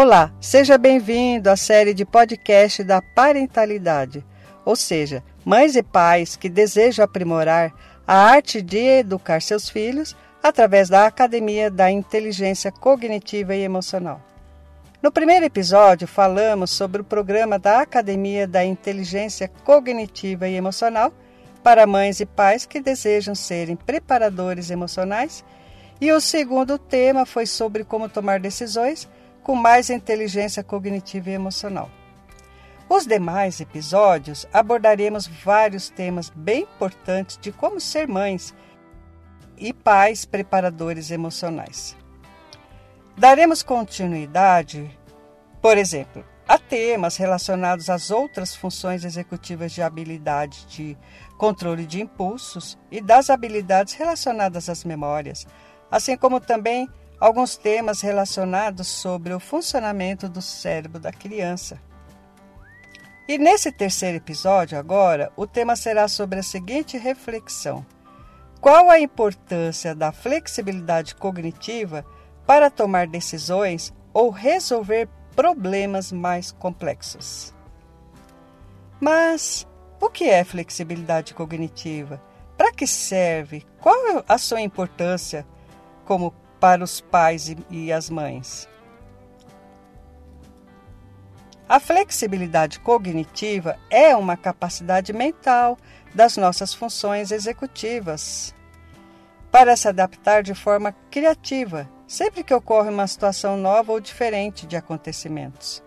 Olá, seja bem-vindo à série de podcast da parentalidade, ou seja, mães e pais que desejam aprimorar a arte de educar seus filhos através da Academia da Inteligência Cognitiva e Emocional. No primeiro episódio, falamos sobre o programa da Academia da Inteligência Cognitiva e Emocional para mães e pais que desejam serem preparadores emocionais, e o segundo tema foi sobre como tomar decisões com mais inteligência cognitiva e emocional. Os demais episódios abordaremos vários temas bem importantes de como ser mães e pais preparadores emocionais. Daremos continuidade, por exemplo, a temas relacionados às outras funções executivas de habilidade de controle de impulsos e das habilidades relacionadas às memórias, assim como também alguns temas relacionados sobre o funcionamento do cérebro da criança. E nesse terceiro episódio, agora, o tema será sobre a seguinte reflexão: Qual a importância da flexibilidade cognitiva para tomar decisões ou resolver problemas mais complexos? Mas o que é flexibilidade cognitiva? Para que serve? Qual a sua importância como para os pais e as mães. A flexibilidade cognitiva é uma capacidade mental das nossas funções executivas para se adaptar de forma criativa sempre que ocorre uma situação nova ou diferente de acontecimentos.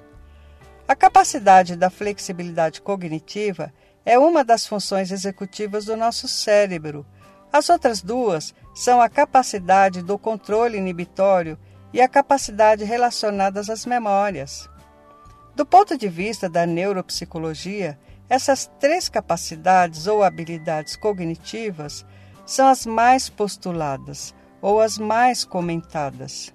A capacidade da flexibilidade cognitiva é uma das funções executivas do nosso cérebro as outras duas são a capacidade do controle inibitório e a capacidade relacionadas às memórias. Do ponto de vista da neuropsicologia, essas três capacidades ou habilidades cognitivas são as mais postuladas ou as mais comentadas.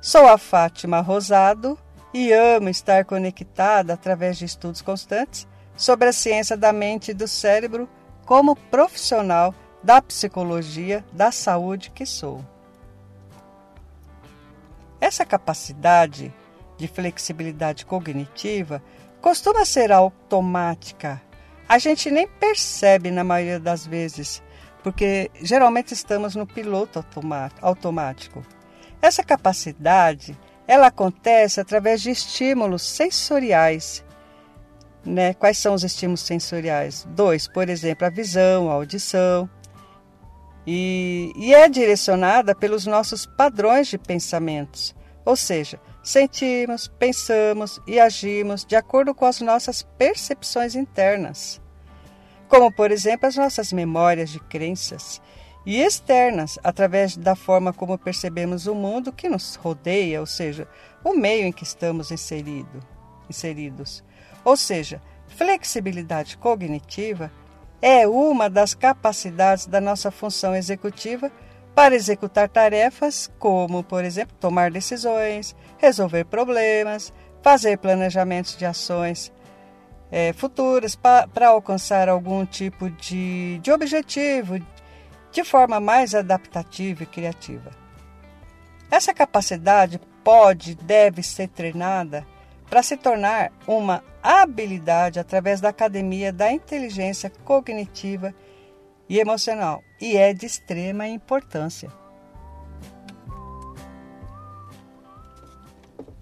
Sou a Fátima Rosado e amo estar conectada através de estudos constantes sobre a ciência da mente e do cérebro como profissional da psicologia da saúde que sou. Essa capacidade de flexibilidade cognitiva costuma ser automática. A gente nem percebe na maioria das vezes, porque geralmente estamos no piloto automático. Essa capacidade, ela acontece através de estímulos sensoriais né? Quais são os estímulos sensoriais? Dois, por exemplo, a visão, a audição. E, e é direcionada pelos nossos padrões de pensamentos, ou seja, sentimos, pensamos e agimos de acordo com as nossas percepções internas, como, por exemplo, as nossas memórias de crenças, e externas, através da forma como percebemos o mundo que nos rodeia, ou seja, o meio em que estamos inserido, inseridos. Ou seja, flexibilidade cognitiva é uma das capacidades da nossa função executiva para executar tarefas como, por exemplo, tomar decisões, resolver problemas, fazer planejamentos de ações é, futuras para alcançar algum tipo de, de objetivo de forma mais adaptativa e criativa. Essa capacidade pode deve ser treinada para se tornar uma habilidade através da academia da inteligência cognitiva e emocional e é de extrema importância.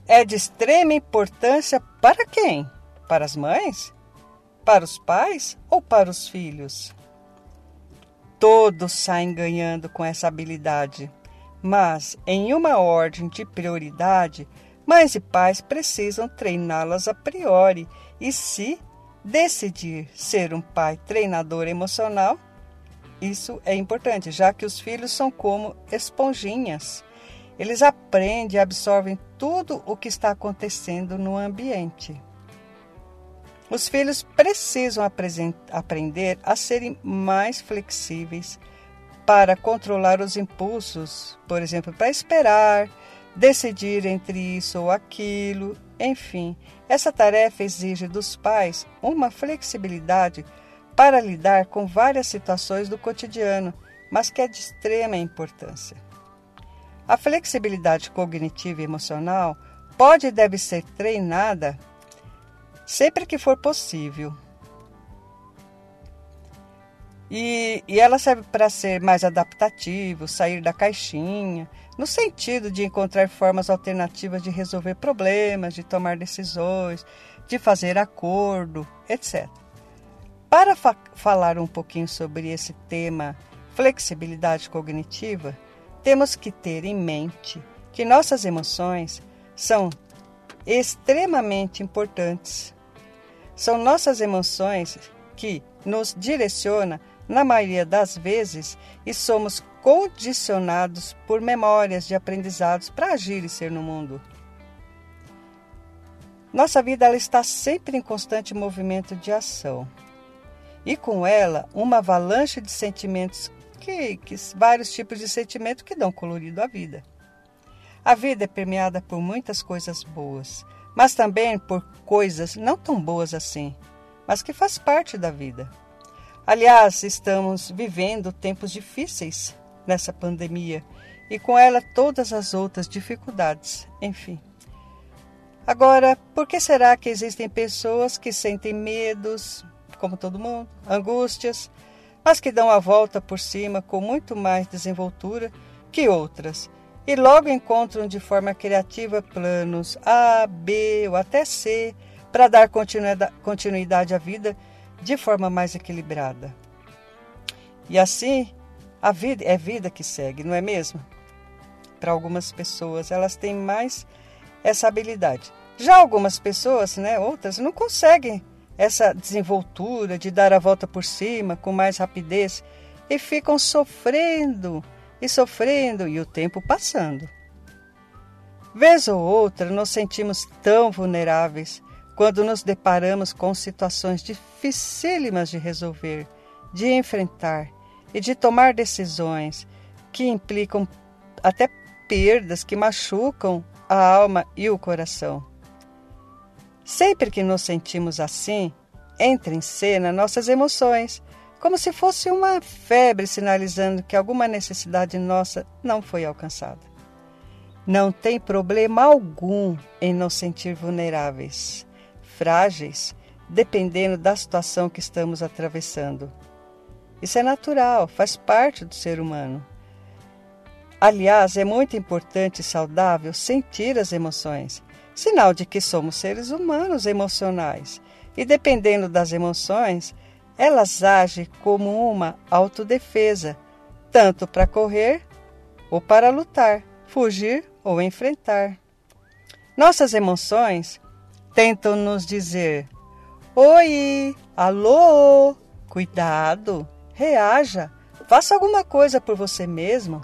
É de extrema importância para quem? Para as mães? Para os pais ou para os filhos? Todos saem ganhando com essa habilidade, mas em uma ordem de prioridade Mães e pais precisam treiná-las a priori e se decidir ser um pai treinador emocional, isso é importante, já que os filhos são como esponjinhas. Eles aprendem e absorvem tudo o que está acontecendo no ambiente. Os filhos precisam aprender a serem mais flexíveis para controlar os impulsos, por exemplo, para esperar, decidir entre isso ou aquilo, enfim, essa tarefa exige dos pais uma flexibilidade para lidar com várias situações do cotidiano, mas que é de extrema importância. A flexibilidade cognitiva e emocional pode e deve ser treinada sempre que for possível. E, e ela serve para ser mais adaptativo, sair da caixinha, no sentido de encontrar formas alternativas de resolver problemas, de tomar decisões, de fazer acordo, etc. Para fa falar um pouquinho sobre esse tema flexibilidade cognitiva, temos que ter em mente que nossas emoções são extremamente importantes. São nossas emoções que nos direcionam na maioria das vezes, e somos condicionados por memórias de aprendizados para agir e ser no mundo. Nossa vida ela está sempre em constante movimento de ação. E com ela, uma avalanche de sentimentos, que, que vários tipos de sentimentos que dão colorido à vida. A vida é permeada por muitas coisas boas, mas também por coisas não tão boas assim, mas que faz parte da vida. Aliás, estamos vivendo tempos difíceis nessa pandemia e com ela todas as outras dificuldades, enfim. Agora, por que será que existem pessoas que sentem medos, como todo mundo, angústias, mas que dão a volta por cima com muito mais desenvoltura que outras e logo encontram de forma criativa planos A, B ou até C para dar continuidade à vida de forma mais equilibrada. E assim, a vida é vida que segue, não é mesmo? Para algumas pessoas, elas têm mais essa habilidade. Já algumas pessoas, né, outras, não conseguem essa desenvoltura de dar a volta por cima com mais rapidez e ficam sofrendo e sofrendo e o tempo passando. Vez ou outra, nos sentimos tão vulneráveis quando nos deparamos com situações dificílimas de resolver, de enfrentar e de tomar decisões que implicam até perdas que machucam a alma e o coração. Sempre que nos sentimos assim, entra em cena nossas emoções, como se fosse uma febre sinalizando que alguma necessidade nossa não foi alcançada. Não tem problema algum em nos sentir vulneráveis frágeis, dependendo da situação que estamos atravessando. Isso é natural, faz parte do ser humano. Aliás, é muito importante e saudável sentir as emoções, sinal de que somos seres humanos emocionais. E dependendo das emoções, elas agem como uma autodefesa, tanto para correr ou para lutar, fugir ou enfrentar. Nossas emoções tentam nos dizer: Oi, alô, cuidado, reaja, faça alguma coisa por você mesmo.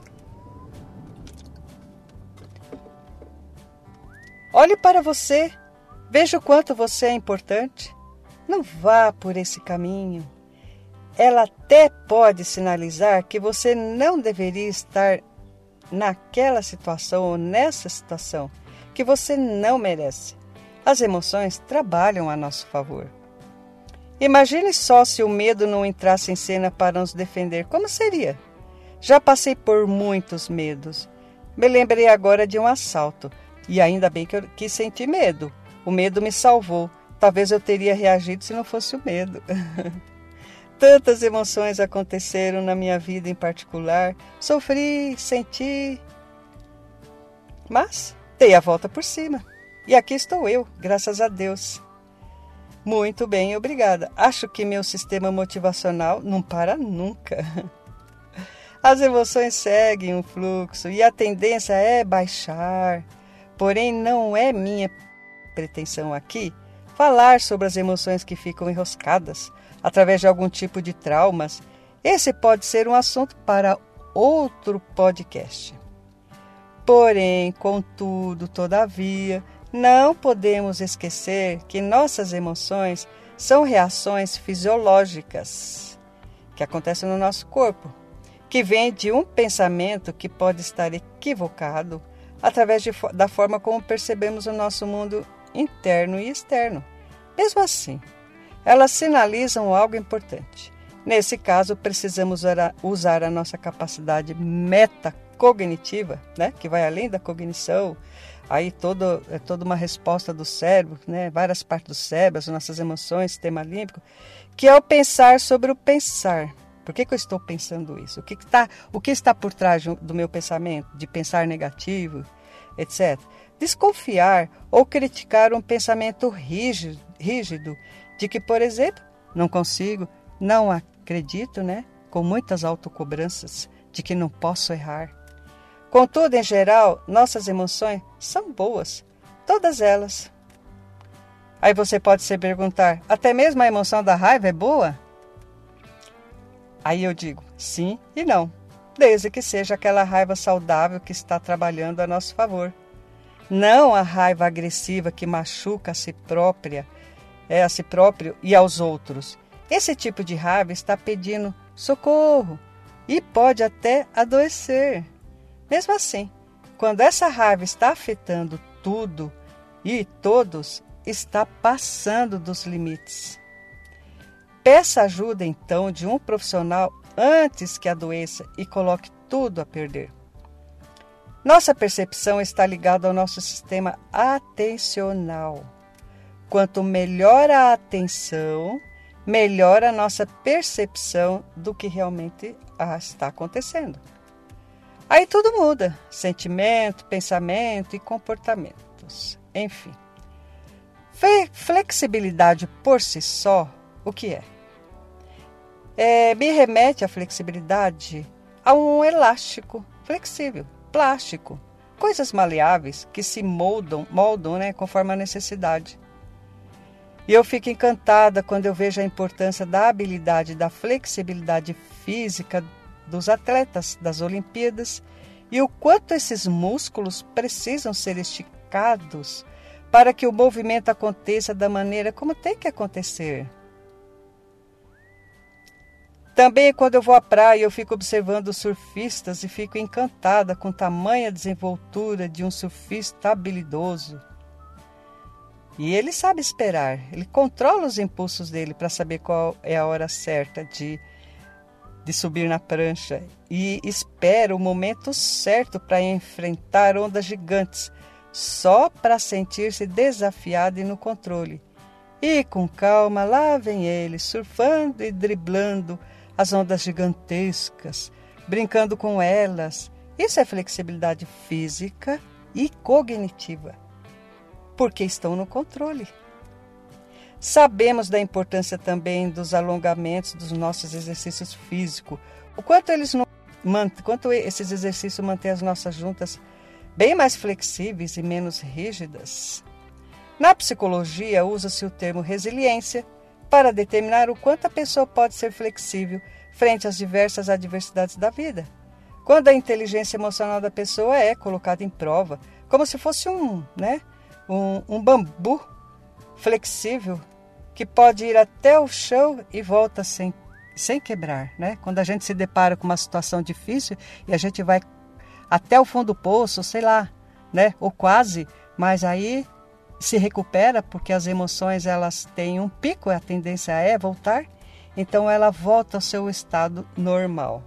Olhe para você, veja o quanto você é importante. Não vá por esse caminho. Ela até pode sinalizar que você não deveria estar naquela situação ou nessa situação, que você não merece. As emoções trabalham a nosso favor. Imagine só se o medo não entrasse em cena para nos defender, como seria? Já passei por muitos medos. Me lembrei agora de um assalto, e ainda bem que, eu, que senti medo. O medo me salvou. Talvez eu teria reagido se não fosse o medo. Tantas emoções aconteceram na minha vida em particular. Sofri, senti, mas dei a volta por cima. E aqui estou eu, graças a Deus. Muito bem, obrigada. Acho que meu sistema motivacional não para nunca. As emoções seguem um fluxo e a tendência é baixar. Porém, não é minha pretensão aqui falar sobre as emoções que ficam enroscadas através de algum tipo de traumas. Esse pode ser um assunto para outro podcast. Porém, contudo, todavia, não podemos esquecer que nossas emoções são reações fisiológicas que acontecem no nosso corpo, que vêm de um pensamento que pode estar equivocado através de, da forma como percebemos o nosso mundo interno e externo. Mesmo assim, elas sinalizam algo importante. Nesse caso, precisamos usar a, nossa capacidade cognitiva, né, que vai além da cognição, aí todo, é toda uma resposta do cérebro, né, várias partes do cérebro, as nossas emoções, sistema límbico, que é o pensar sobre o pensar. Por que, que eu estou pensando isso? O que, que tá, o que está por trás do meu pensamento, de pensar negativo, etc. Desconfiar ou criticar um pensamento rígido, rígido de que, por exemplo, não consigo, não acredito, né? Com muitas autocobranças de que não posso errar. Contudo, em geral, nossas emoções são boas, todas elas. Aí você pode se perguntar: até mesmo a emoção da raiva é boa? Aí eu digo: sim e não, desde que seja aquela raiva saudável que está trabalhando a nosso favor. Não a raiva agressiva que machuca a si própria, é a si próprio e aos outros. Esse tipo de raiva está pedindo socorro e pode até adoecer. Mesmo assim, quando essa raiva está afetando tudo e todos, está passando dos limites. Peça ajuda então de um profissional antes que adoeça e coloque tudo a perder. Nossa percepção está ligada ao nosso sistema atencional. Quanto melhor a atenção, melhor a nossa percepção do que realmente está acontecendo. Aí tudo muda: sentimento, pensamento e comportamentos. Enfim. Flexibilidade por si só, o que é? é? Me remete a flexibilidade a um elástico flexível, plástico, coisas maleáveis que se moldam, moldam né, conforme a necessidade. E eu fico encantada quando eu vejo a importância da habilidade, da flexibilidade física dos atletas das Olimpíadas e o quanto esses músculos precisam ser esticados para que o movimento aconteça da maneira como tem que acontecer. Também quando eu vou à praia, eu fico observando os surfistas e fico encantada com tamanha desenvoltura de um surfista habilidoso. E ele sabe esperar, ele controla os impulsos dele para saber qual é a hora certa de, de subir na prancha e espera o momento certo para enfrentar ondas gigantes só para sentir-se desafiado e no controle. E com calma lá vem ele, surfando e driblando as ondas gigantescas, brincando com elas. Isso é flexibilidade física e cognitiva, porque estão no controle. Sabemos da importância também dos alongamentos dos nossos exercícios físicos, o quanto eles quanto esses exercícios mantêm as nossas juntas bem mais flexíveis e menos rígidas. Na psicologia, usa-se o termo resiliência para determinar o quanto a pessoa pode ser flexível frente às diversas adversidades da vida. Quando a inteligência emocional da pessoa é colocada em prova, como se fosse um, né, um, um bambu flexível que pode ir até o chão e volta sem, sem quebrar. Né? Quando a gente se depara com uma situação difícil e a gente vai até o fundo do poço, sei lá, né? Ou quase, mas aí se recupera porque as emoções elas têm um pico, a tendência é voltar, então ela volta ao seu estado normal,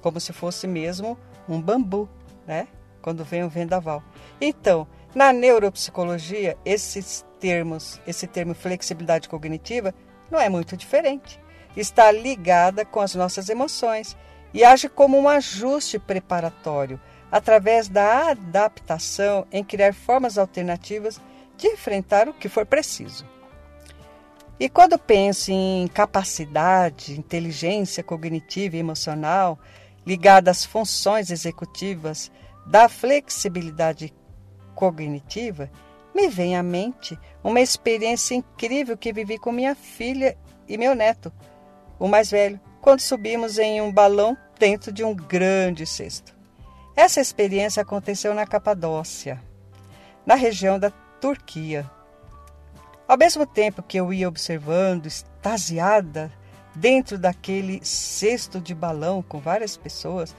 como se fosse mesmo um bambu, né? Quando vem o vendaval. Então, na neuropsicologia, esses termos, esse termo flexibilidade cognitiva não é muito diferente. Está ligada com as nossas emoções e age como um ajuste preparatório, através da adaptação em criar formas alternativas de enfrentar o que for preciso. E quando penso em capacidade, inteligência cognitiva e emocional ligada às funções executivas da flexibilidade cognitiva, me vem à mente uma experiência incrível que vivi com minha filha e meu neto, o mais velho, quando subimos em um balão dentro de um grande cesto. Essa experiência aconteceu na Capadócia, na região da Turquia. Ao mesmo tempo que eu ia observando, extasiada, dentro daquele cesto de balão com várias pessoas,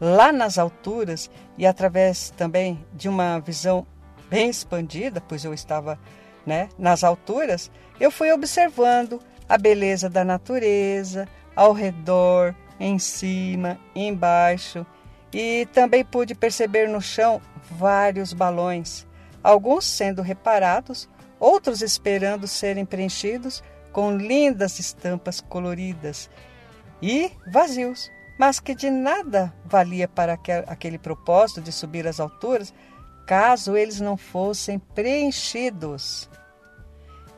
lá nas alturas e através também de uma visão bem expandida, pois eu estava né, nas alturas, eu fui observando a beleza da natureza, ao redor, em cima, embaixo. E também pude perceber no chão vários balões, alguns sendo reparados, outros esperando serem preenchidos com lindas estampas coloridas e vazios, mas que de nada valia para aquele propósito de subir às alturas, caso eles não fossem preenchidos.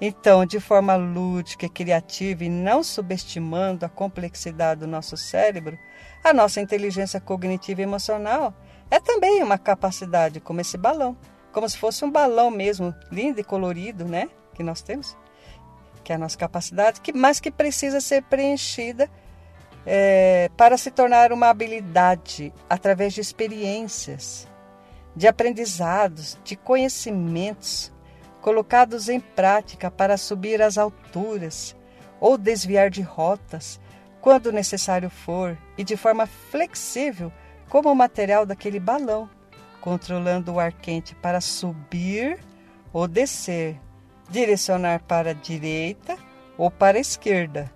Então, de forma lúdica e criativa e não subestimando a complexidade do nosso cérebro, a nossa inteligência cognitiva e emocional é também uma capacidade como esse balão, como se fosse um balão mesmo, lindo e colorido, né? Que nós temos, que é a nossa capacidade, que, mas que precisa ser preenchida é, para se tornar uma habilidade através de experiências, de aprendizados, de conhecimentos colocados em prática para subir às alturas ou desviar de rotas quando necessário for e de forma flexível, como o material daquele balão, controlando o ar quente para subir ou descer, direcionar para a direita ou para a esquerda.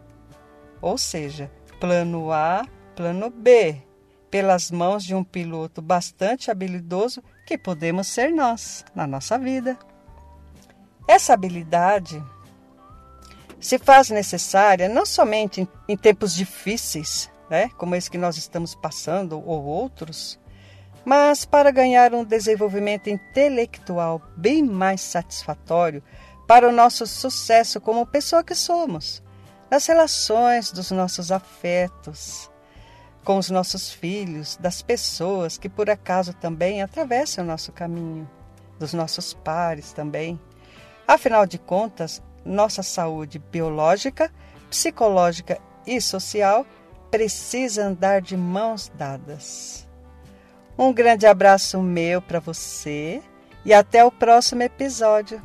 Ou seja, plano A, plano B, pelas mãos de um piloto bastante habilidoso que podemos ser nós na nossa vida. Essa habilidade se faz necessária não somente em, em tempos difíceis, né, como esse que nós estamos passando ou outros, mas para ganhar um desenvolvimento intelectual bem mais satisfatório para o nosso sucesso como pessoa que somos, nas relações dos nossos afetos, com os nossos filhos, das pessoas que por acaso também atravessam o nosso caminho, dos nossos pares também. Afinal de contas, nossa saúde biológica, psicológica e social precisa andar de mãos dadas. Um grande abraço meu para você e até o próximo episódio.